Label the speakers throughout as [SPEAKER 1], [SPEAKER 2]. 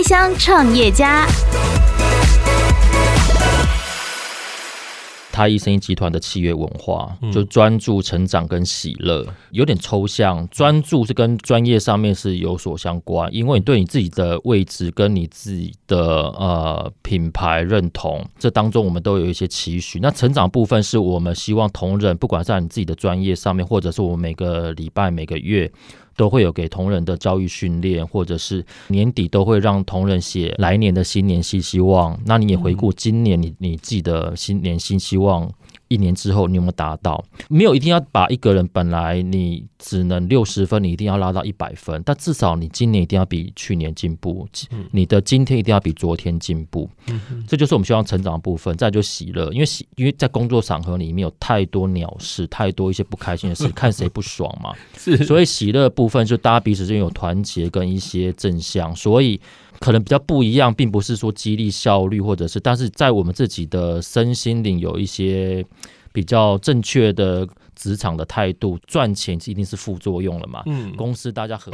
[SPEAKER 1] 开箱创业家。
[SPEAKER 2] 太一生医集团的企业文化，就专注成长跟喜乐，有点抽象。专注是跟专业上面是有所相关，因为你对你自己的位置跟你自己的呃品牌认同，这当中我们都有一些期许。那成长部分是我们希望同仁，不管在你自己的专业上面，或者是我们每个礼拜、每个月。都会有给同仁的教育训练，或者是年底都会让同仁写来年的新年新希望。那你也回顾今年你你自己的新年新希望。一年之后你有没有达到？没有一定要把一个人本来你只能六十分，你一定要拉到一百分。但至少你今年一定要比去年进步，你的今天一定要比昨天进步。这就是我们希望成长的部分。再就喜乐，因为喜，因为在工作场合里面有太多鸟事，太多一些不开心的事，看谁不爽嘛。所以喜乐部分就大家彼此之间有团结跟一些正向，所以。可能比较不一样，并不是说激励效率，或者是，但是在我们自己的身心灵有一些比较正确的职场的态度，赚钱一定是副作用了嘛。嗯，公司大家合。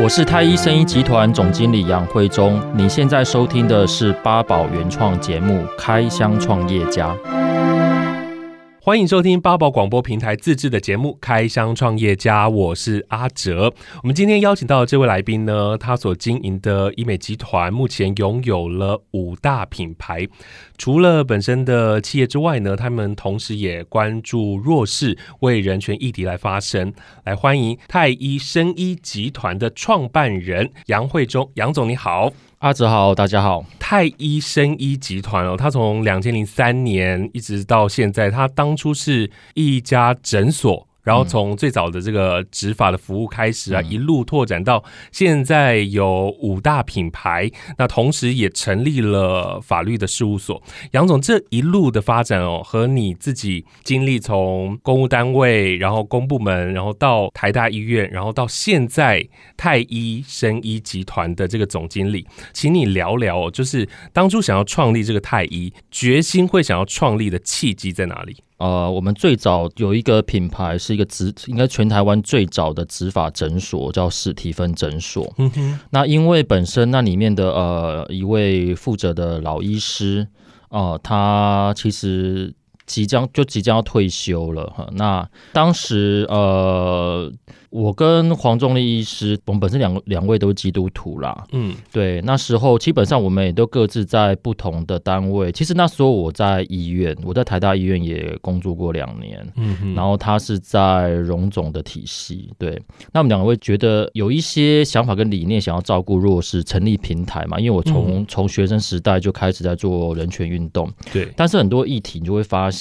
[SPEAKER 2] 我是太一生医集团总经理杨慧忠，你现在收听的是八宝原创节目《开箱创业家》。
[SPEAKER 3] 欢迎收听八宝广播平台自制的节目《开箱创业家》，我是阿哲。我们今天邀请到的这位来宾呢，他所经营的医美集团目前拥有了五大品牌。除了本身的企业之外呢，他们同时也关注弱势，为人权议题来发声。来欢迎太医生医集团的创办人杨慧忠，杨总你好。
[SPEAKER 2] 阿哲好，大家好。
[SPEAKER 3] 太医生医集团哦，他从两千零三年一直到现在，他当初是一家诊所。然后从最早的这个执法的服务开始啊，一路拓展到现在有五大品牌，那同时也成立了法律的事务所。杨总这一路的发展哦，和你自己经历从公务单位，然后公部门，然后到台大医院，然后到现在太医生医集团的这个总经理，请你聊聊哦，就是当初想要创立这个太医，决心会想要创立的契机在哪里？
[SPEAKER 2] 呃，我们最早有一个品牌，是一个植，应该全台湾最早的植发诊所，叫史蒂芬诊所。嗯哼。那因为本身那里面的呃一位负责的老医师，呃，他其实即将就即将要退休了哈。那当时呃。我跟黄仲立医师，我们本身两两位都是基督徒啦。嗯，对，那时候基本上我们也都各自在不同的单位。其实那时候我在医院，我在台大医院也工作过两年。嗯哼，然后他是在荣总的体系。对，那我们两位觉得有一些想法跟理念，想要照顾弱势，成立平台嘛。因为我从从、嗯、学生时代就开始在做人权运动。对，但是很多议题你就会发现，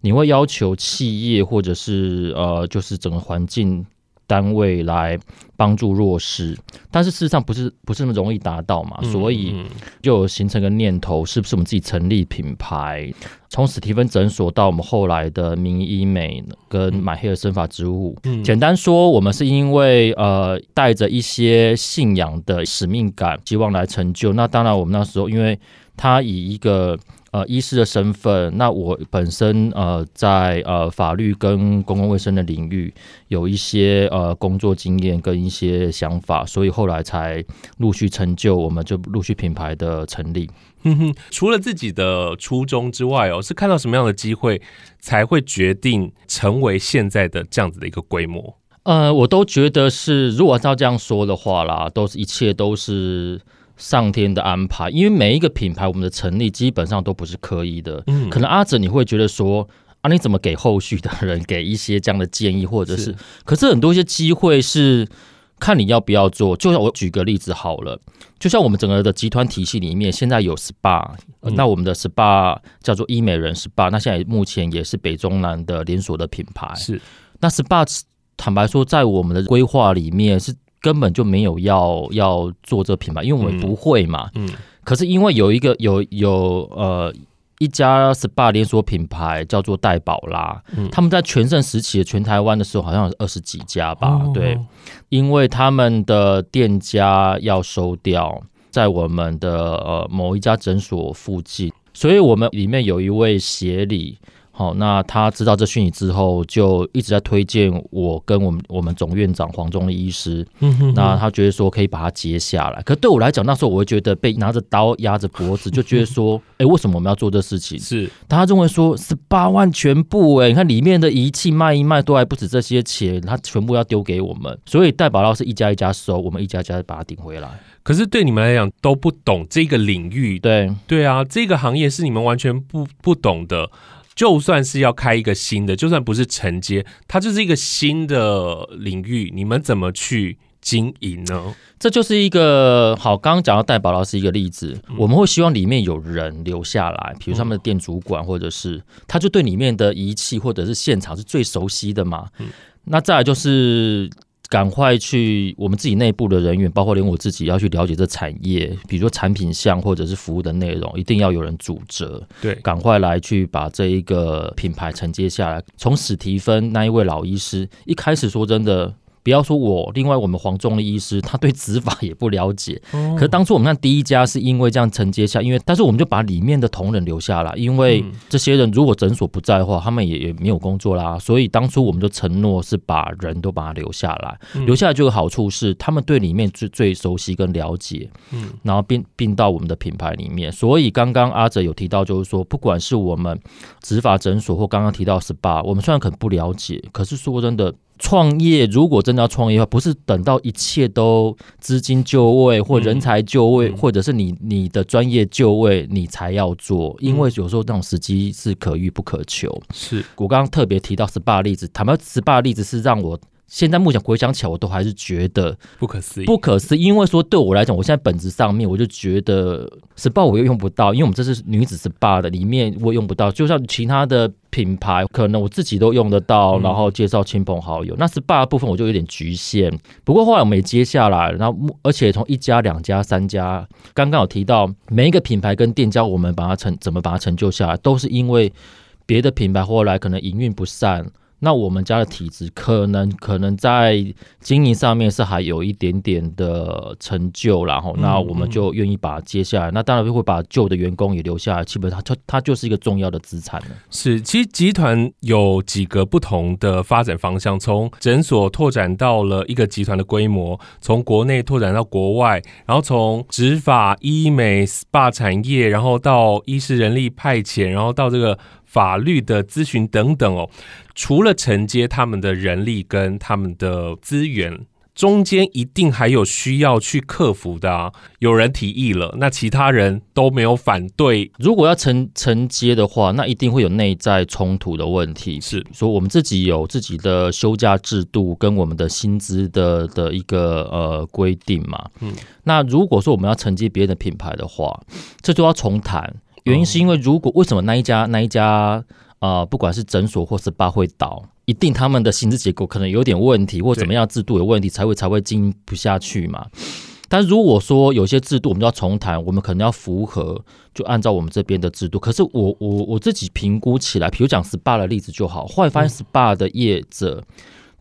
[SPEAKER 2] 你会要求企业或者是呃，就是整个环境。单位来帮助弱势，但是事实上不是不是那么容易达到嘛，所以就形成个念头，是不是我们自己成立品牌？从史蒂芬诊所到我们后来的名医美跟 My Hair 生发植物，简单说，我们是因为呃带着一些信仰的使命感，希望来成就。那当然，我们那时候因为他以一个。呃，医师的身份，那我本身呃在呃法律跟公共卫生的领域有一些呃工作经验跟一些想法，所以后来才陆续成就，我们就陆续品牌的成立。
[SPEAKER 3] 哼哼，除了自己的初衷之外哦，是看到什么样的机会才会决定成为现在的这样子的一个规模？
[SPEAKER 2] 呃，我都觉得是，如果照这样说的话啦，都是一切都是。上天的安排，因为每一个品牌，我们的成立基本上都不是刻意的。嗯，可能阿哲你会觉得说啊，你怎么给后续的人给一些这样的建议，或者是，是可是很多一些机会是看你要不要做。就像我举个例子好了，就像我们整个的集团体系里面，现在有 SPA，、嗯、那我们的 SPA 叫做医美人 SPA，那现在目前也是北中南的连锁的品牌。是，那 SPA 坦白说，在我们的规划里面是。根本就没有要要做这品牌，因为我们不会嘛。嗯。嗯，可是因为有一个有有呃一家 SPA 连锁品牌叫做戴宝拉，嗯，他们在全盛时期的全台湾的时候，好像有二十几家吧。哦、对，因为他们的店家要收掉，在我们的呃某一家诊所附近，所以我们里面有一位协理。好，那他知道这讯息之后，就一直在推荐我跟我们我们总院长黄忠的医师。嗯哼，那他觉得说可以把它接下来。可对我来讲，那时候我会觉得被拿着刀压着脖子，就觉得说，哎、欸，为什么我们要做这事情？
[SPEAKER 3] 是，
[SPEAKER 2] 他认为说十八万全部、欸，哎，你看里面的仪器卖一卖都还不止这些钱，他全部要丢给我们。所以代保到是一家一家收，我们一家一家把它顶回来。
[SPEAKER 3] 可是对你们来讲都不懂这个领域，
[SPEAKER 2] 对
[SPEAKER 3] 对啊，这个行业是你们完全不不懂的。就算是要开一个新的，就算不是承接，它就是一个新的领域，你们怎么去经营呢？
[SPEAKER 2] 这就是一个好，刚刚讲到戴宝老师一个例子，嗯、我们会希望里面有人留下来，比如他们的店主管，或者是他就对里面的仪器或者是现场是最熟悉的嘛。嗯、那再来就是。赶快去我们自己内部的人员，包括连我自己要去了解这产业，比如说产品项或者是服务的内容，一定要有人主责。
[SPEAKER 3] 对，
[SPEAKER 2] 赶快来去把这一个品牌承接下来。从史提芬那一位老医师一开始，说真的。不要说我，另外我们黄忠的医师，他对执法也不了解。可是当初我们看第一家是因为这样承接下，因为但是我们就把里面的同仁留下来，因为这些人如果诊所不在的话，他们也也没有工作啦。所以当初我们就承诺是把人都把他留下来，留下来就有好处是他们对里面最最熟悉跟了解，嗯，然后并并到我们的品牌里面。所以刚刚阿哲有提到，就是说不管是我们执法诊所或刚刚提到 SPA，我们虽然可能不了解，可是说真的。创业如果真的要创业的话，不是等到一切都资金就位或人才就位，嗯、或者是你你的专业就位，你才要做。因为有时候那种时机是可遇不可求。
[SPEAKER 3] 是
[SPEAKER 2] 我刚刚特别提到 SPA 例子，坦白 SPA 例子是让我。现在目前回想起来，我都还是觉得
[SPEAKER 3] 不可思议，
[SPEAKER 2] 不可思议。因为说对我来讲，我现在本质上面，我就觉得 SPA 我又用不到，因为我们这是女子 SPA 的，里面我用不到。就像其他的品牌，可能我自己都用得到，然后介绍亲朋好友。嗯、那 SPA 的部分我就有点局限。不过后来我们也接下来，然后而且从一家、两家、三家，刚刚有提到每一个品牌跟店家，我们把它成怎么把它成就下来，都是因为别的品牌后来可能营运不善。那我们家的体质可能可能在经营上面是还有一点点的成就，然后那我们就愿意把它接下来。那当然会把旧的员工也留下来，基本上它它就是一个重要的资产了。
[SPEAKER 3] 是，其实集团有几个不同的发展方向，从诊所拓展到了一个集团的规模，从国内拓展到国外，然后从植发、医美、SPA 产业，然后到医师人力派遣，然后到这个。法律的咨询等等哦，除了承接他们的人力跟他们的资源，中间一定还有需要去克服的啊。有人提议了，那其他人都没有反对。
[SPEAKER 2] 如果要承承接的话，那一定会有内在冲突的问题。
[SPEAKER 3] 是
[SPEAKER 2] 说我们自己有自己的休假制度跟我们的薪资的的一个呃规定嘛。嗯，那如果说我们要承接别人的品牌的话，这就要重谈。原因是因为，如果为什么那一家那一家啊、呃，不管是诊所或是 SPA 会倒，一定他们的薪资结构可能有点问题，或怎么样制度有问题，才会才会经营不下去嘛。但如果说有些制度我们就要重谈，我们可能要符合，就按照我们这边的制度。可是我我我自己评估起来，比如讲 SPA 的例子就好，后来发现 SPA 的业者。嗯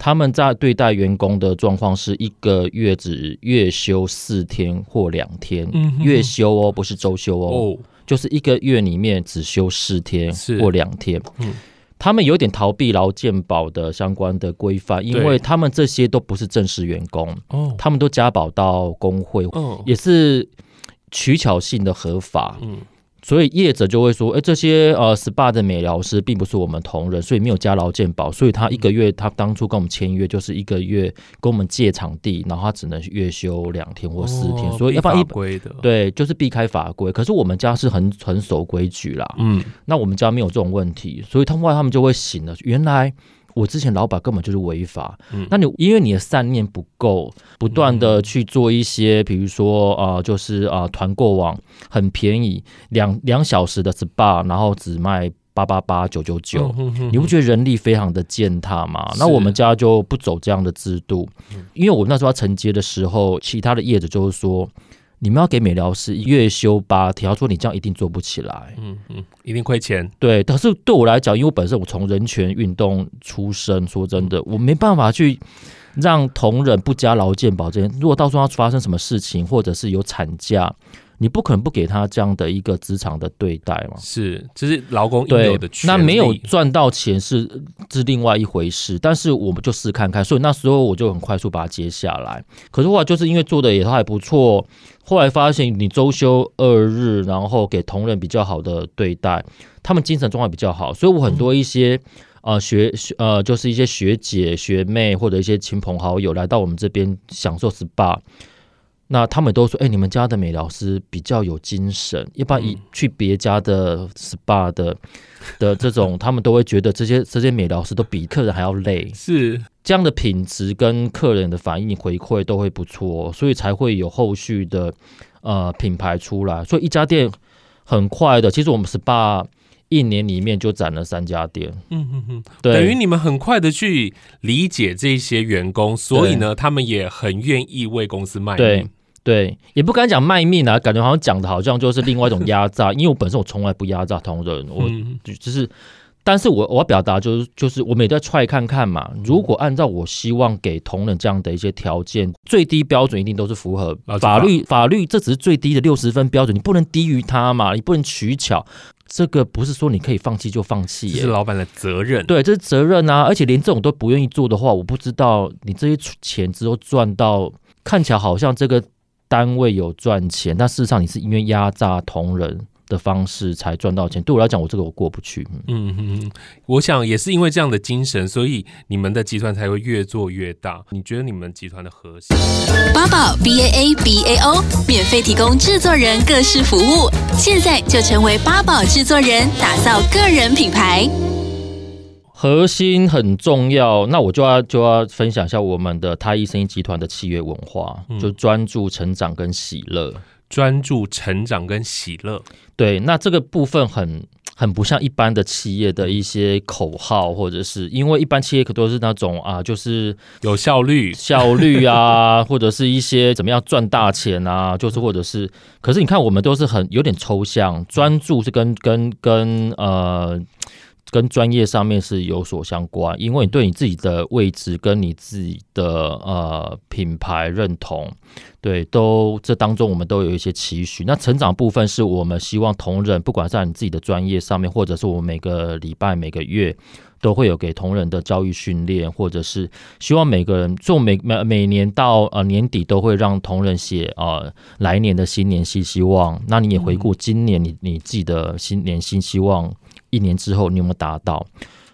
[SPEAKER 2] 他们在对待员工的状况是一个月只月休四天或两天，嗯、月休哦，不是周休哦，哦就是一个月里面只休四天或两天。嗯、他们有点逃避劳健保的相关的规范，因为他们这些都不是正式员工，哦他们都加保到工会，哦、也是取巧性的合法。嗯所以业者就会说，哎，这些呃 SPA 的美疗师并不是我们同仁，所以没有加劳健保，所以他一个月他当初跟我们签约就是一个月跟我们借场地，然后他只能月休两天或四天，哦、所以要不然一规的对，就是避开法规。可是我们家是很很守规矩啦，嗯，那我们家没有这种问题，所以他们后来他们就会醒了，原来。我之前老板根本就是违法，嗯，那你因为你的善念不够，不断的去做一些，比如说啊、呃，就是啊团购网很便宜，两两小时的 SPA，然后只卖八八八九九九，你不觉得人力非常的践踏吗？那我们家就不走这样的制度，因为我那时候要承接的时候，其他的业者就是说。你们要给美疗师月休八天，说你这样一定做不起来，
[SPEAKER 3] 嗯嗯，一定亏钱。
[SPEAKER 2] 对，但是对我来讲，因为我本身我从人权运动出身，说真的，我没办法去让同仁不加劳健保这些。如果到时候要发生什么事情，或者是有产假，你不可能不给他这样的一个职场的对待嘛？
[SPEAKER 3] 是，这是劳工应有的权利。
[SPEAKER 2] 那没有赚到钱是是另外一回事，但是我们就试看看，所以那时候我就很快速把它接下来。可是后来就是因为做的也还不错，后来发现你周休二日，然后给同仁比较好的对待，他们精神状态比较好，所以我很多一些。嗯呃，学学呃，就是一些学姐学妹或者一些亲朋好友来到我们这边享受 SPA，那他们都说，哎、欸，你们家的美疗师比较有精神，一般一去别家的 SPA 的的这种，他们都会觉得这些这些美疗师都比客人还要累，
[SPEAKER 3] 是。
[SPEAKER 2] 这样的品质跟客人的反应回馈都会不错，所以才会有后续的呃品牌出来，所以一家店很快的，其实我们 SPA。一年里面就攒了三家店，
[SPEAKER 3] 嗯嗯嗯，对，等于你们很快的去理解这些员工，所以呢，他们也很愿意为公司卖命。
[SPEAKER 2] 对对，也不敢讲卖命啊，感觉好像讲的好像就是另外一种压榨，因为我本身我从来不压榨同仁，我就就是，但是我我要表达就是就是我们也在 try 看看嘛，如果按照我希望给同仁这样的一些条件，最低标准一定都是符合法律法律，这只是最低的六十分标准，你不能低于它嘛，你不能取巧。这个不是说你可以放弃就放弃，
[SPEAKER 3] 是老板的责任。
[SPEAKER 2] 对，这是责任啊！而且连这种都不愿意做的话，我不知道你这些钱之后赚到，看起来好像这个单位有赚钱，但事实上你是因为压榨同仁的方式才赚到钱，对我来讲，我这个我过不去。
[SPEAKER 3] 嗯哼，我想也是因为这样的精神，所以你们的集团才会越做越大。你觉得你们集团的核心？
[SPEAKER 1] 八宝 B A A B A O 免费提供制作人各式服务，现在就成为八宝制作人，打造个人品牌。
[SPEAKER 2] 核心很重要，那我就要就要分享一下我们的太毅生意集团的企业文化，嗯、就专注成长跟喜乐。
[SPEAKER 3] 专注成长跟喜乐，
[SPEAKER 2] 对，那这个部分很很不像一般的企业的一些口号，或者是因为一般企业可都是那种啊，就是
[SPEAKER 3] 有效率、
[SPEAKER 2] 效率啊，或者是一些怎么样赚大钱啊，就是或者是，可是你看我们都是很有点抽象，专注是跟跟跟呃。跟专业上面是有所相关，因为你对你自己的位置跟你自己的呃品牌认同，对，都这当中我们都有一些期许。那成长部分是我们希望同仁，不管在你自己的专业上面，或者是我们每个礼拜每个月都会有给同仁的教育训练，或者是希望每个人做每每每年到呃年底都会让同仁写呃来年的新年新希望。那你也回顾今年你你自己的新年新希望。一年之后你有没有达到？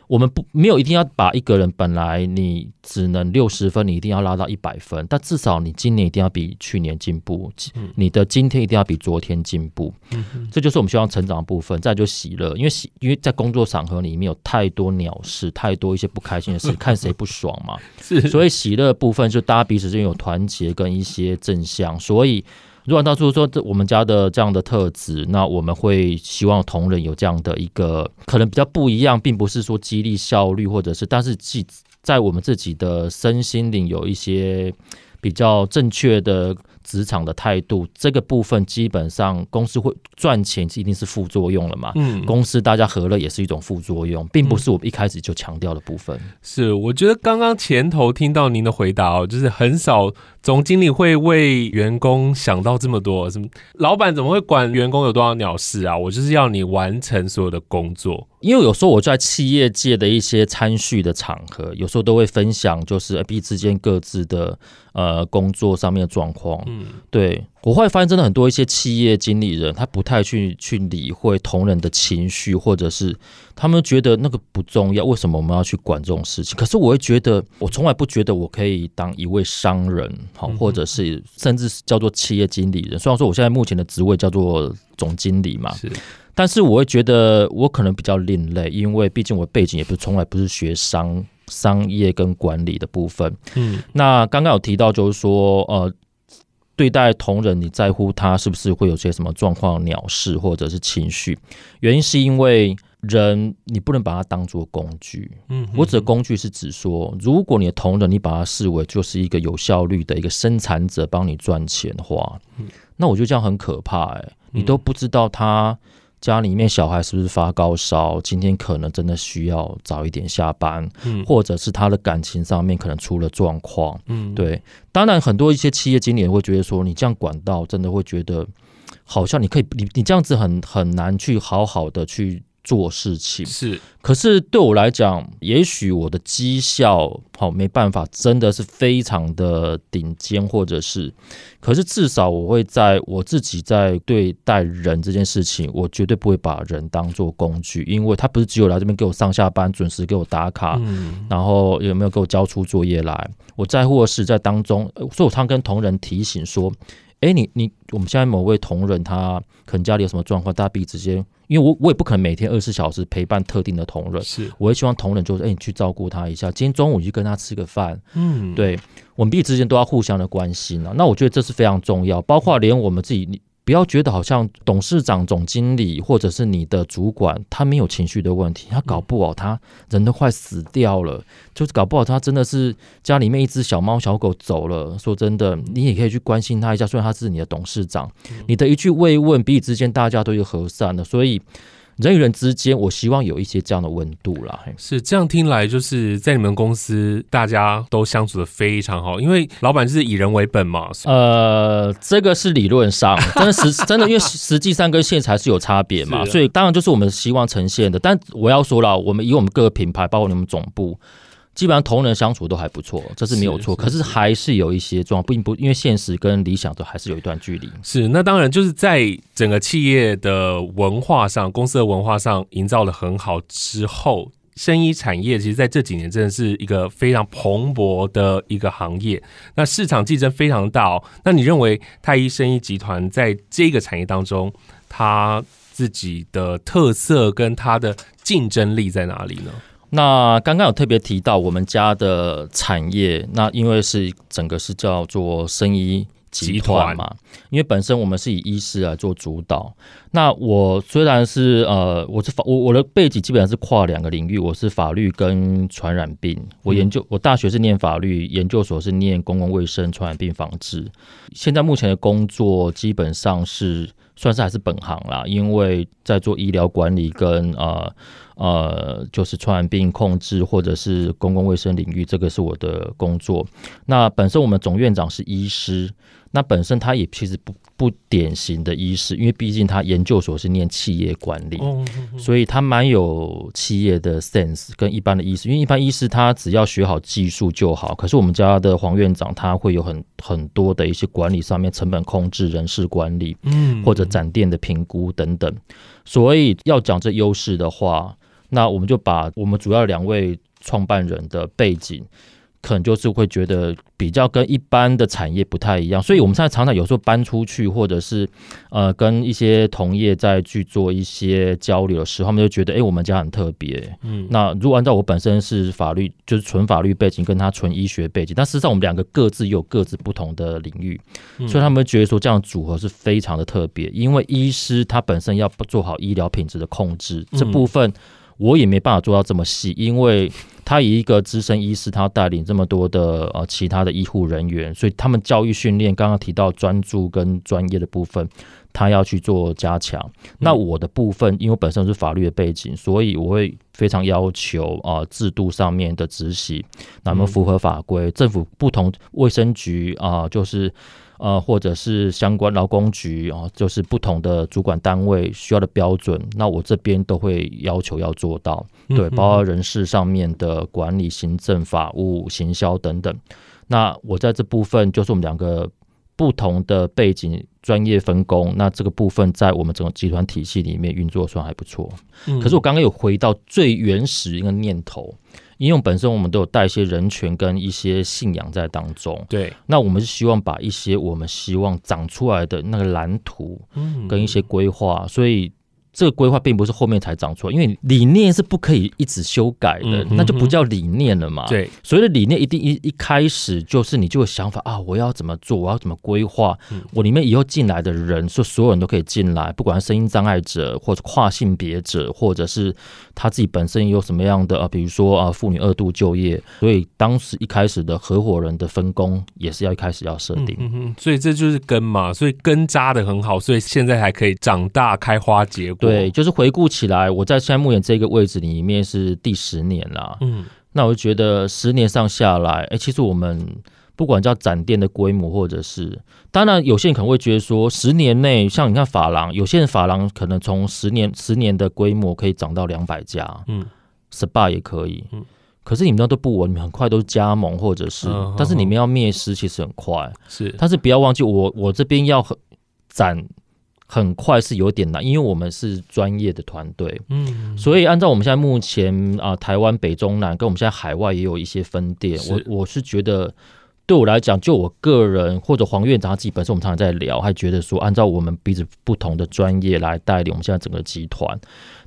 [SPEAKER 2] 我们不没有一定要把一个人本来你只能六十分，你一定要拉到一百分，但至少你今年一定要比去年进步，你的今天一定要比昨天进步。嗯，这就是我们希望成长的部分。再就喜乐，因为喜因为在工作场合里面有太多鸟事，太多一些不开心的事，看谁不爽嘛。是，所以喜乐部分就大家彼此之间有团结跟一些正向，所以。如果到处说这我们家的这样的特质，那我们会希望同仁有这样的一个可能比较不一样，并不是说激励效率或者是，但是既在我们自己的身心灵有一些比较正确的。职场的态度这个部分，基本上公司会赚钱，一定是副作用了嘛？嗯，公司大家和乐也是一种副作用，并不是我们一开始就强调的部分。嗯、
[SPEAKER 3] 是，我觉得刚刚前头听到您的回答哦，就是很少总经理会为员工想到这么多。什么老板怎么会管员工有多少鸟事啊？我就是要你完成所有的工作。
[SPEAKER 2] 因为有时候我在企业界的一些参叙的场合，有时候都会分享，就是 A、B 之间各自的呃工作上面的状况。嗯，对，我会发现真的很多一些企业经理人，他不太去去理会同仁的情绪，或者是他们觉得那个不重要，为什么我们要去管这种事情？可是我会觉得，我从来不觉得我可以当一位商人，好，或者是甚至是叫做企业经理人。虽然说我现在目前的职位叫做总经理嘛，是。但是我会觉得我可能比较另类，因为毕竟我背景也不是从来不是学商商业跟管理的部分。嗯，那刚刚有提到就是说，呃，对待同仁，你在乎他是不是会有些什么状况、鸟事或者是情绪？原因是因为人你不能把它当做工具。嗯，我指的工具是指说，如果你的同仁你把它视为就是一个有效率的一个生产者，帮你赚钱的话，那我觉得这样很可怕欸。哎，你都不知道他。家里面小孩是不是发高烧？今天可能真的需要早一点下班，嗯，或者是他的感情上面可能出了状况，嗯，对。当然，很多一些企业经理人会觉得说，你这样管到，真的会觉得好像你可以，你你这样子很很难去好好的去。做事情。
[SPEAKER 3] 是，
[SPEAKER 2] 可是对我来讲，也许我的绩效好没办法，真的是非常的顶尖，或者是，可是至少我会在我自己在对待人这件事情，我绝对不会把人当做工具，因为他不是只有来这边给我上下班准时给我打卡，嗯，然后有没有给我交出作业来，我在乎的是在当中，所以我常跟同仁提醒说。哎，你你，我们现在某位同仁，他可能家里有什么状况，大家彼此之间，因为我我也不可能每天二十四小时陪伴特定的同仁，
[SPEAKER 3] 是，
[SPEAKER 2] 我也希望同仁就是，哎，你去照顾他一下，今天中午你去跟他吃个饭，嗯，对，我们彼此之间都要互相的关心啊，那我觉得这是非常重要，包括连我们自己你。不要觉得好像董事长、总经理或者是你的主管，他没有情绪的问题，他搞不好他人都快死掉了，就是搞不好他真的是家里面一只小猫小狗走了。说真的，你也可以去关心他一下，虽然他是你的董事长，你的一句慰问，彼此之间大家都有和善的，所以。人与人之间，我希望有一些这样的温度啦。
[SPEAKER 3] 是这样听来，就是在你们公司，大家都相处的非常好，因为老板是以人为本嘛。
[SPEAKER 2] 呃，这个是理论上，真的实真的，因为实际上跟现实还是有差别嘛。所以当然就是我们希望呈现的。但我要说了，我们以我们各个品牌，包括你们总部。基本上同人相处都还不错，这是没有错。是是是，可是还是有一些状况，并不因为现实跟理想都还是有一段距离。
[SPEAKER 3] 是，那当然就是在整个企业的文化上，公司的文化上营造得很好之后，生医产业其实在这几年真的是一个非常蓬勃的一个行业。那市场竞争非常大哦。那你认为太医生医集团在这个产业当中，它自己的特色跟它的竞争力在哪里呢？
[SPEAKER 2] 那刚刚有特别提到我们家的产业，那因为是整个是叫做生医集团嘛，因为本身我们是以医师来做主导。那我虽然是呃，我是法我我的背景基本上是跨两个领域，我是法律跟传染病。我研究我大学是念法律，研究所是念公共卫生传染病防治。现在目前的工作基本上是算是还是本行啦，因为在做医疗管理跟呃。呃，就是传染病控制或者是公共卫生领域，这个是我的工作。那本身我们总院长是医师，那本身他也其实不不典型的医师，因为毕竟他研究所是念企业管理，所以他蛮有企业的 sense，跟一般的医师。因为一般医师他只要学好技术就好，可是我们家的黄院长他会有很很多的一些管理上面成本控制、人事管理，嗯，或者展店的评估等等。所以要讲这优势的话。那我们就把我们主要两位创办人的背景，可能就是会觉得比较跟一般的产业不太一样，所以我们现在常常有时候搬出去，或者是呃跟一些同业在去做一些交流的时候，他们就觉得哎、欸，我们家很特别。嗯，那如果按照我本身是法律，就是纯法律背景，跟他纯医学背景，但实际上我们两个各自有各自不同的领域，所以他们觉得说这样组合是非常的特别，因为医师他本身要做好医疗品质的控制这部分。我也没办法做到这么细，因为他以一个资深医师，他带领这么多的呃其他的医护人员，所以他们教育训练刚刚提到专注跟专业的部分，他要去做加强。那我的部分，因为本身是法律的背景，所以我会非常要求啊、呃、制度上面的执行，那么符合法规，政府不同卫生局啊、呃，就是。呃，或者是相关劳工局啊，就是不同的主管单位需要的标准，那我这边都会要求要做到，对，包括人事上面的管理、行政、法务、行销等等。那我在这部分就是我们两个不同的背景、专业分工，那这个部分在我们整个集团体系里面运作算还不错。可是我刚刚有回到最原始一个念头。因为本身我们都有带一些人权跟一些信仰在当中，
[SPEAKER 3] 对，
[SPEAKER 2] 那我们是希望把一些我们希望长出来的那个蓝图，跟一些规划，所以。这个规划并不是后面才长出来，因为理念是不可以一直修改的，那就不叫理念了嘛。对，所谓的理念一定一一开始就是你就有想法啊，我要怎么做，我要怎么规划，我里面以后进来的人，说所有人都可以进来，不管是声音障碍者，或者跨性别者，或者是他自己本身有什么样的啊，比如说啊，妇女二度就业，所以当时一开始的合伙人的分工也是要一开始要设定。嗯
[SPEAKER 3] 嗯，所以这就是根嘛，所以根扎的很好，所以现在还可以长大开花结果。
[SPEAKER 2] 对，就是回顾起来，我在现在目前这个位置里面是第十年了。嗯，那我就觉得十年上下来，哎，其实我们不管叫展店的规模，或者是当然，有些人可能会觉得说，十年内像你看法郎，有些人法郎可能从十年十年的规模可以涨到两百家，嗯，SPA 也可以，嗯，可是你们那都不稳，你们很快都是加盟或者是，嗯、但是你们要灭失其实很快，是，但是不要忘记我我这边要很展很快是有点难，因为我们是专业的团队，嗯，所以按照我们现在目前啊、呃，台湾北中南跟我们现在海外也有一些分店，我我是觉得。对我来讲，就我个人或者黄院长他自己本身，我们常常在聊，还觉得说，按照我们彼此不同的专业来带领我们现在整个集团，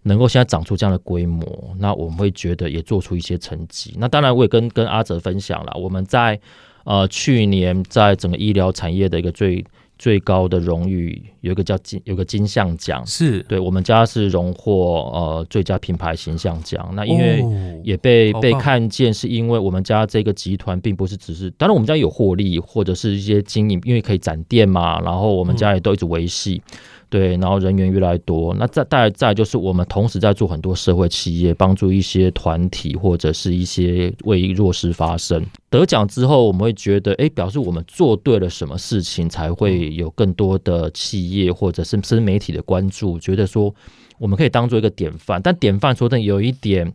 [SPEAKER 2] 能够现在长出这样的规模，那我们会觉得也做出一些成绩。那当然，我也跟跟阿泽分享了，我们在呃去年在整个医疗产业的一个最。最高的荣誉有一个叫金，有个金像奖，是。对我们家是荣获呃最佳品牌形象奖。那因为也被、哦、被看见，是因为我们家这个集团并不是只是，当然我们家有获利或者是一些经营，因为可以展店嘛，然后我们家也都一直维系。嗯对，然后人员越来越多，那再再再就是我们同时在做很多社会企业，帮助一些团体或者是一些为弱势发声。得奖之后，我们会觉得，哎，表示我们做对了什么事情，才会有更多的企业或者是新媒体的关注，觉得说我们可以当做一个典范。但典范说的有一点。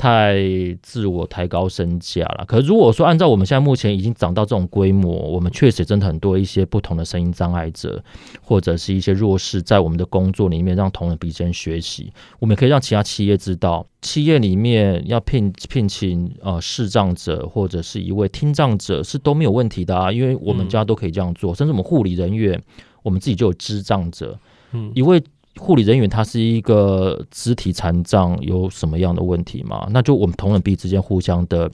[SPEAKER 2] 太自我抬高身价了。可是如果说按照我们现在目前已经涨到这种规模，我们确实真的很多一些不同的声音障碍者，或者是一些弱势，在我们的工作里面让同仁彼此学习。我们可以让其他企业知道，企业里面要聘聘请呃视障者或者是一位听障者是都没有问题的啊，因为我们家都可以这样做，甚至我们护理人员，我们自己就有智障者，嗯，一位。护理人员他是一个肢体残障，有什么样的问题吗？那就我们同仁彼此之间互相的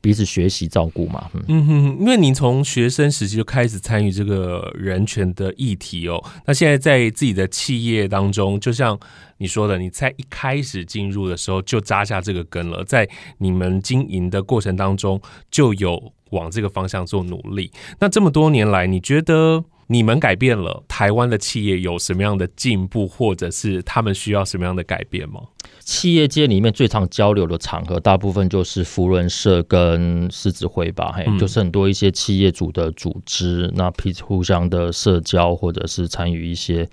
[SPEAKER 2] 彼此学习照顾嘛。
[SPEAKER 3] 嗯哼，因为您从学生时期就开始参与这个人权的议题哦，那现在在自己的企业当中，就像你说的，你在一开始进入的时候就扎下这个根了，在你们经营的过程当中就有往这个方向做努力。那这么多年来，你觉得？你们改变了台湾的企业有什么样的进步，或者是他们需要什么样的改变吗？
[SPEAKER 2] 企业界里面最常交流的场合，大部分就是福伦社跟狮子会吧，嘿，就是很多一些企业主的组织，那彼此互相的社交，或者是参与一些。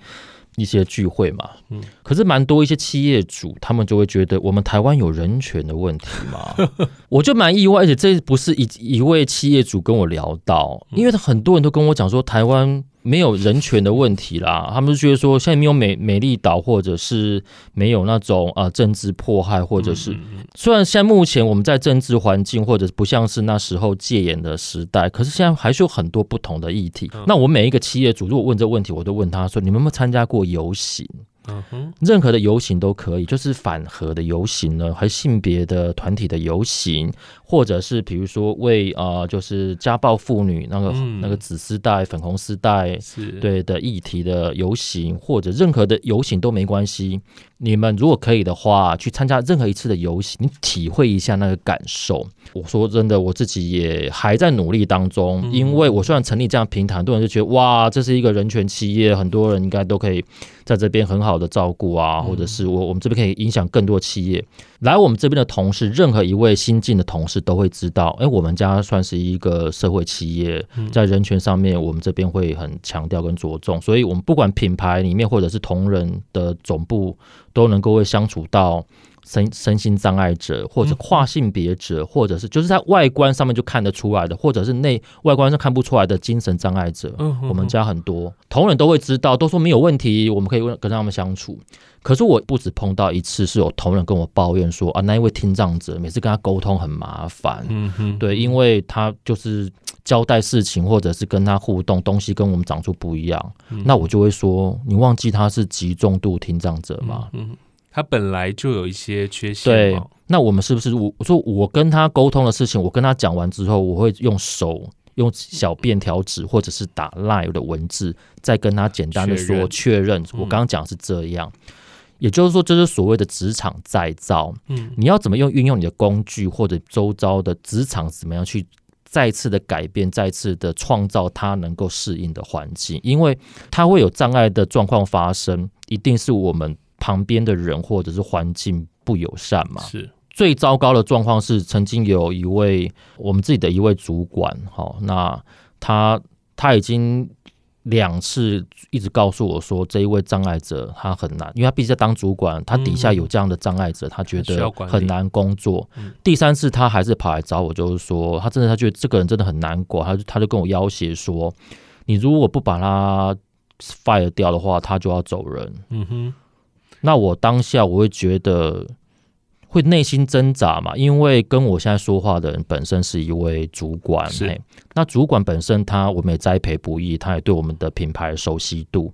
[SPEAKER 2] 一些聚会嘛，嗯，可是蛮多一些企业主，他们就会觉得我们台湾有人权的问题嘛，我就蛮意外，而且这不是一一位企业主跟我聊到，因为他很多人都跟我讲说台湾。没有人权的问题啦，他们就觉得说现在没有美美丽岛，或者是没有那种呃政治迫害，或者是虽然现在目前我们在政治环境或者不像是那时候戒严的时代，可是现在还是有很多不同的议题。那我每一个企业主如果问这个问题，我都问他说：你们有没有参加过游行？嗯哼，任何的游行都可以，就是反核的游行呢，还性别的团体的游行，或者是比如说为啊、呃，就是家暴妇女那个、嗯、那个紫丝带、粉红丝带是对的议题的游行，或者任何的游行都没关系。你们如果可以的话，去参加任何一次的游行，你体会一下那个感受。我说真的，我自己也还在努力当中，因为我虽然成立这样平台，很多人就觉得哇，这是一个人权企业，很多人应该都可以在这边很好的照顾啊，或者是我我们这边可以影响更多企业。来我们这边的同事，任何一位新进的同事都会知道，哎，我们家算是一个社会企业，在人权上面，我们这边会很强调跟着重，所以我们不管品牌里面或者是同仁的总部，都能够会相处到。身身心障碍者，或者跨性别者，或者是就是在外观上面就看得出来的，或者是内外观上看不出来的精神障碍者，我们家很多同仁都会知道，都说没有问题，我们可以跟他们相处。可是我不止碰到一次，是有同仁跟我抱怨说啊，那一位听障者每次跟他沟通很麻烦，嗯哼，对，因为他就是交代事情或者是跟他互动东西跟我们长处不一样，那我就会说，你忘记他是极重度听障者吗？嗯。
[SPEAKER 3] 他本来就有一些缺陷。
[SPEAKER 2] 对，那我们是不是我我说我跟他沟通的事情，我跟他讲完之后，我会用手用小便条纸或者是打 live 的文字，再跟他简单的说确认。我刚刚讲的是这样，也就是说，这是所谓的职场再造。嗯，你要怎么用运用你的工具或者周遭的职场怎么样去再次的改变，再次的创造他能够适应的环境，因为他会有障碍的状况发生，一定是我们。旁边的人或者是环境不友善嘛？是最糟糕的状况是，曾经有一位我们自己的一位主管，哈，那他他已经两次一直告诉我说，这一位障碍者他很难，因为他毕竟在当主管，他底下有这样的障碍者，他觉得很难工作。第三次他还是跑来找我，就是说他真的他觉得这个人真的很难管，他就他就跟我要挟说，你如果不把他 fire 掉的话，他就要走人。嗯哼，那我当下我会觉得。会内心挣扎嘛？因为跟我现在说话的人本身是一位主管，是那主管本身他我们也栽培不易，他也对我们的品牌熟悉度。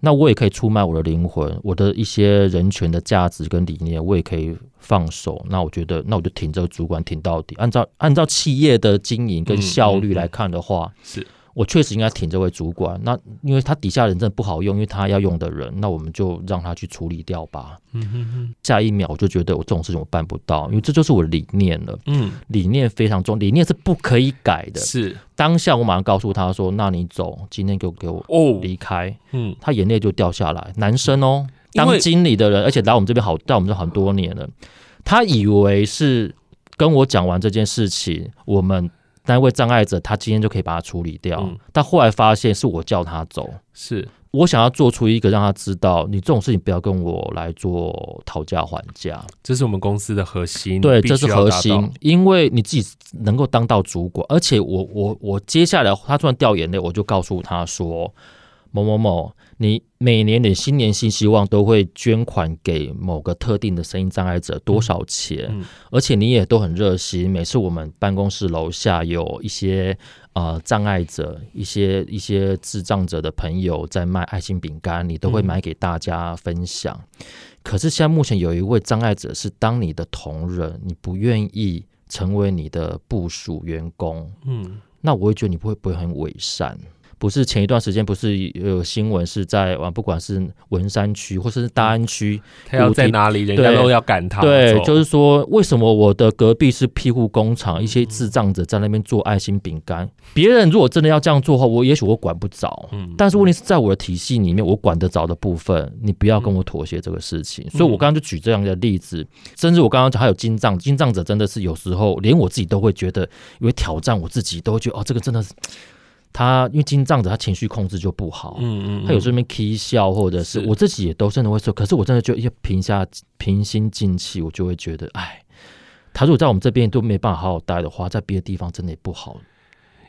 [SPEAKER 2] 那我也可以出卖我的灵魂，我的一些人权的价值跟理念，我也可以放手。那我觉得，那我就挺这个主管挺到底。按照按照企业的经营跟效率来看的话，嗯嗯、是。我确实应该挺这位主管，那因为他底下人真的不好用，因为他要用的人，那我们就让他去处理掉吧。嗯哼哼。下一秒我就觉得我这种事情我办不到，因为这就是我的理念了。嗯，理念非常重，理念是不可以改的。是。当下我马上告诉他说：“那你走，今天给我给我哦离开。”嗯，他眼泪就掉下来。男生哦，当经理的人，而且来我们这边好，在我们这很多年了，他以为是跟我讲完这件事情，我们。那位障碍者，他今天就可以把他处理掉。嗯、但后来发现是我叫他走，是我想要做出一个让他知道，你这种事情不要跟我来做讨价还价。这是我们公司的核心，对，这是核心，因为你自己能够当到主管，而且我我我接下来他突然掉眼泪，我就告诉他说某某某。你每年的新年新希望都会捐款给某个特定的声音障碍者多少钱？嗯嗯、而且你也都很热心。每次我们办公室楼下有一些呃障碍者、一些一些智障者的朋友在卖爱心饼干，你都会买给大家分享。嗯、可是现在目前有一位障碍者是当你的同仁，你不愿意成为你的部署员工，嗯，那我会觉得你不会不会很伪善。不是前一段时间不是有新闻是在啊，不管是文山区或者是大安区，他要在哪里，人家都要赶他。对，就是说，为什么我的隔壁是庇护工厂，一些智障者在那边做爱心饼干？别人如果真的要这样做的话，我也许我管不着。嗯，但是问题是在我的体系里面，我管得着的部分，你不要跟我妥协这个事情。所以我刚刚就举这样的例子，甚至我刚刚讲还有金藏，金藏者真的是有时候连我自己都会觉得，因为挑战我自己，都会觉得哦，这个真的是。他因为精障者，他情绪控制就不好。嗯嗯，他有时候起笑，或者是我自己也都真的会说。可是我真的就一平下平心静气，我就会觉得，哎，他如果在我们这边都没办法好好待的话，在别的地方真的也不好。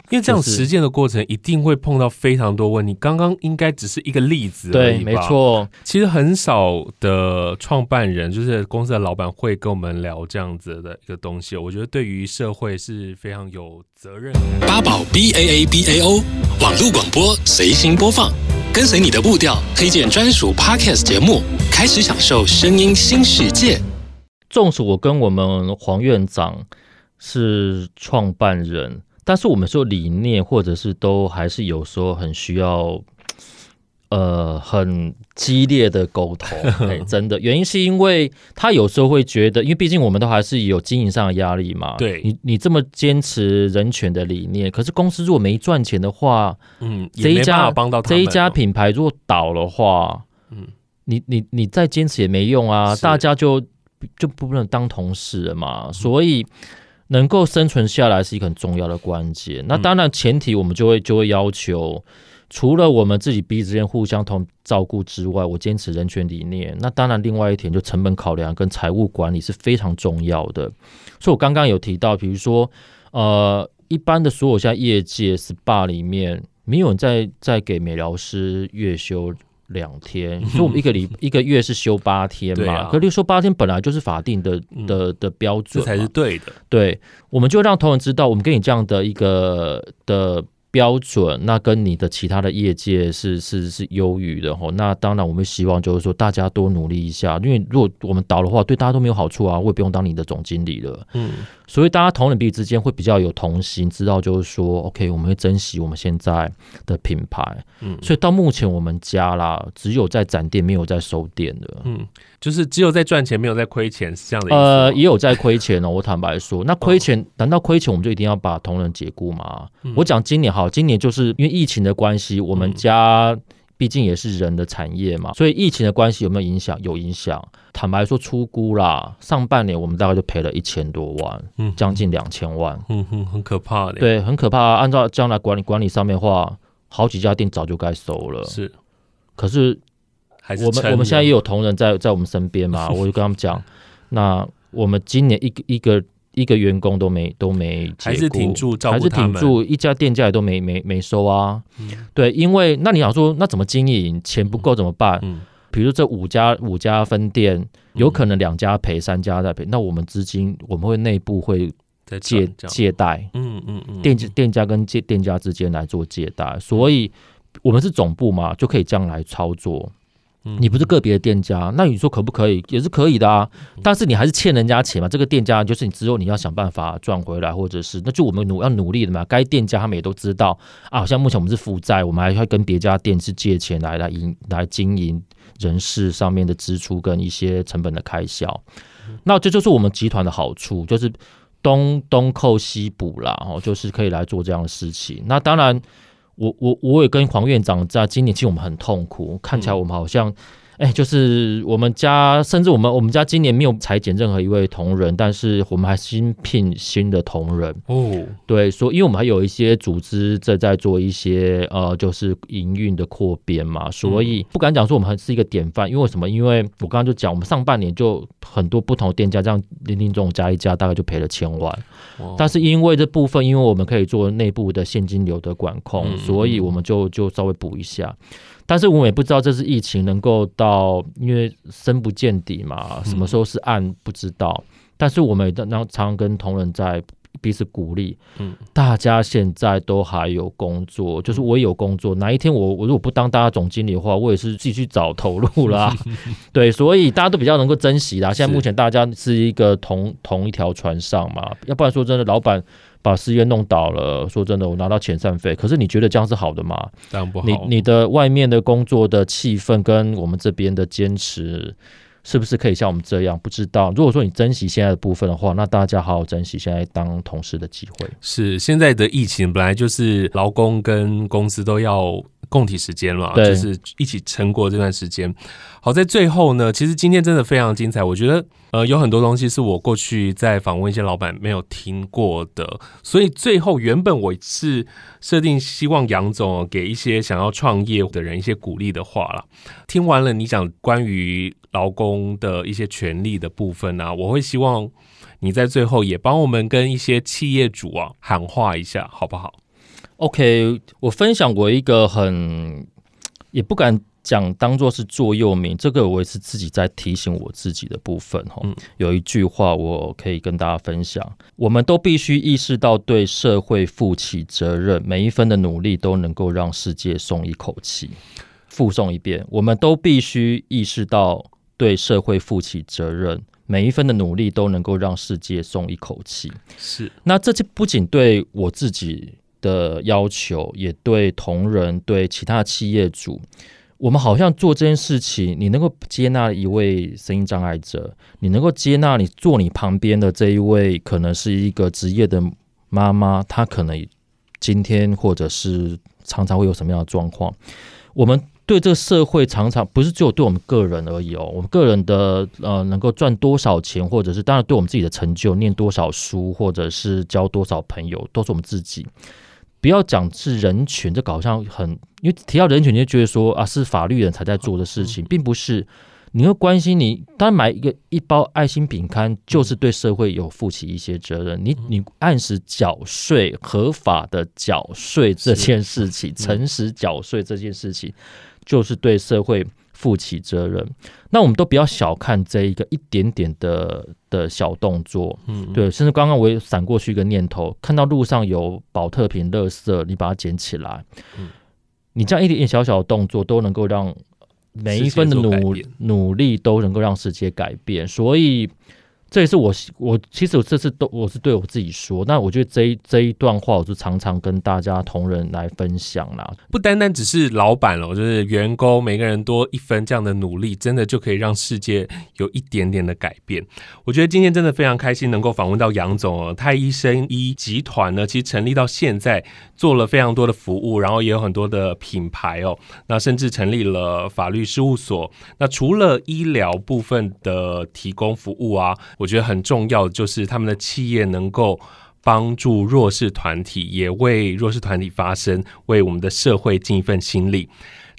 [SPEAKER 2] 因为这样实践的过程一定会碰到非常多问题。刚刚应该只是一个例子而已吧？对，没错。其实很少的创办人，就是公司的老板，会跟我们聊这样子的一个东西。我觉得对于社会是非常有责任的。八宝 B A A B A O 网络广播随心播放，跟随你的步调，推荐专属 Podcast 节目，开始享受声音新世界。纵使我跟我们黄院长是创办人。但是我们说理念，或者是都还是有时候很需要，呃，很激烈的沟通。哎，真的，原因是因为他有时候会觉得，因为毕竟我们都还是有经营上的压力嘛。对，你你这么坚持人权的理念，可是公司如果没赚钱的话，嗯，这一家帮到这一家品牌如果倒的话，嗯，你你你再坚持也没用啊，大家就就不能当同事了嘛，所以。能够生存下来是一个很重要的关键。那当然，前提我们就会就会要求，除了我们自己彼此之间互相同照顾之外，我坚持人权理念。那当然，另外一点就成本考量跟财务管理是非常重要的。所以我刚刚有提到，比如说，呃，一般的所有像业界 SPA 里面，没有人在在给美疗师月休。两天，所以我们一个礼 一个月是休八天嘛？啊、可是休八天本来就是法定的的的标准，这才是对的。对，我们就让同仁知道，我们给你这样的一个的。标准，那跟你的其他的业界是是是优于的吼。那当然，我们希望就是说大家多努力一下，因为如果我们倒的话，对大家都没有好处啊。我也不用当你的总经理了。嗯，所以大家同仁彼此之间会比较有同心，知道就是说，OK，我们会珍惜我们现在的品牌。嗯，所以到目前我们家啦，只有在展店，没有在收店的。嗯，就是只有在赚钱，没有在亏钱，是这样的意思。呃，也有在亏钱哦。我坦白说，那亏钱，难道亏钱我们就一定要把同仁解雇吗？嗯、我讲今年好。好，今年就是因为疫情的关系，我们家毕竟也是人的产业嘛，所以疫情的关系有没有影响？有影响。坦白说，出估啦，上半年我们大概就赔了一千多万，嗯，将近两千万，
[SPEAKER 3] 嗯哼，很可怕的。
[SPEAKER 2] 对，很可怕。按照将来管理管理上面的话，好几家店早就该收了。
[SPEAKER 3] 是，
[SPEAKER 2] 可是，是我们我们现在也有同仁在在我们身边嘛，我就跟他们讲，那我们今年一个一个。一个员工都没都没，
[SPEAKER 3] 还是挺住照顾，
[SPEAKER 2] 还是挺住一家店家也都没没没收啊。嗯、对，因为那你想说，那怎么经营？钱不够怎么办？嗯，比如这五家五家分店，有可能两家赔，三家在赔，那我们资金我们会内部会借借贷，嗯嗯嗯，店店家跟借店家之间来做借贷，所以我们是总部嘛，就可以这样来操作。你不是个别的店家，那你说可不可以？也是可以的啊。但是你还是欠人家钱嘛。这个店家就是你之后你要想办法赚回来，或者是那就我们努要努力的嘛。该店家他们也都知道啊。像目前我们是负债，我们还要跟别家店是借钱来来营来经营人事上面的支出跟一些成本的开销。那这就是我们集团的好处，就是东东扣西补啦，哦，就是可以来做这样的事情。那当然。我我我也跟黄院长在今年，其实我们很痛苦，看起来我们好像。哎、欸，就是我们家，甚至我们我们家今年没有裁减任何一位同仁，但是我们还新聘新的同仁哦。对，所以因为我们还有一些组织正在做一些呃，就是营运的扩编嘛，所以不敢讲说我们还是一个典范。因为什么？因为我刚刚就讲，我们上半年就很多不同的店家这样零零总总加一加，大概就赔了千万。但是因为这部分，因为我们可以做内部的现金流的管控，所以我们就就稍微补一下。但是我们也不知道这次疫情能够到，因为深不见底嘛，什么时候是岸不知道。嗯、但是我们也常常跟同仁在彼此鼓励，嗯，大家现在都还有工作，就是我也有工作，哪一天我我如果不当大家总经理的话，我也是继续找投入啦。对，所以大家都比较能够珍惜啦。现在目前大家是一个同同一条船上嘛，要不然说真的，老板。把事业弄倒了，说真的，我拿到遣散费。可是你觉得这样是好的吗？
[SPEAKER 3] 当然不好。
[SPEAKER 2] 你你的外面的工作的气氛跟我们这边的坚持，是不是可以像我们这样？不知道。如果说你珍惜现在的部分的话，那大家好好珍惜现在当同事的机会。
[SPEAKER 3] 是现在的疫情本来就是劳工跟公司都要。共体时间了，就是一起撑过这段时间。好，在最后呢，其实今天真的非常精彩。我觉得，呃，有很多东西是我过去在访问一些老板没有听过的。所以最后，原本我是设定希望杨总给一些想要创业的人一些鼓励的话了。听完了你讲关于劳工的一些权利的部分呢，啊，我会希望你在最后也帮我们跟一些企业主啊喊话一下，好不好
[SPEAKER 2] ？OK，我分享过一个很也不敢讲当做是座右铭，这个我也是自己在提醒我自己的部分哈。嗯、有一句话我可以跟大家分享：我们都必须意识到对社会负起责任，每一分的努力都能够让世界松一口气。复诵一遍：我们都必须意识到对社会负起责任，每一分的努力都能够让世界松一口气。
[SPEAKER 3] 是，
[SPEAKER 2] 那这就不仅对我自己。的要求也对同仁，对其他企业主，我们好像做这件事情，你能够接纳一位声音障碍者，你能够接纳你坐你旁边的这一位，可能是一个职业的妈妈，她可能今天或者是常常会有什么样的状况，我们对这个社会常常不是只有对我们个人而已哦，我们个人的呃能够赚多少钱，或者是当然对我们自己的成就，念多少书，或者是交多少朋友，都是我们自己。不要讲是人权，这好像很，因为提到人权，你就觉得说啊，是法律人才在做的事情，并不是。你会关心你，当然买一个一包爱心饼干，就是对社会有负起一些责任。你你按时缴税，合法的缴税这件事情，诚实缴税这件事情，就是对社会。负起责任，那我们都不要小看这一个一点点的的小动作，嗯，对，甚至刚刚我也闪过去一个念头，看到路上有保特瓶垃圾，你把它捡起来，嗯，你这样一点点小小的动作，都能够让每一分的努努力都能够让世界改变。所以这也是我我其实我这次都我是对我自己说，那我觉得这一这一段话，我就常常跟大家同仁来分享啦。
[SPEAKER 3] 不单单只是老板了，就是员工每个人多一分这样的努力，真的就可以让世界有一点点的改变。我觉得今天真的非常开心能够访问到杨总哦，太医生医集团呢，其实成立到现在做了非常多的服务，然后也有很多的品牌哦，那甚至成立了法律事务所。那除了医疗部分的提供服务啊。我觉得很重要就是他们的企业能够帮助弱势团体，也为弱势团体发声，为我们的社会尽一份心力。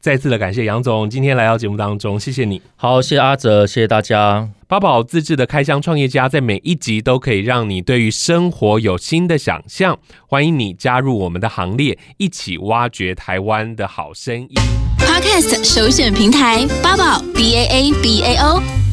[SPEAKER 3] 再次的感谢杨总今天来到节目当中，谢谢你。
[SPEAKER 2] 好，谢谢阿哲，谢谢大家。
[SPEAKER 3] 八宝自制的开箱创业家，在每一集都可以让你对于生活有新的想象。欢迎你加入我们的行列，一起挖掘台湾的好声音。
[SPEAKER 1] Podcast 首选平台八宝 B A A B A O。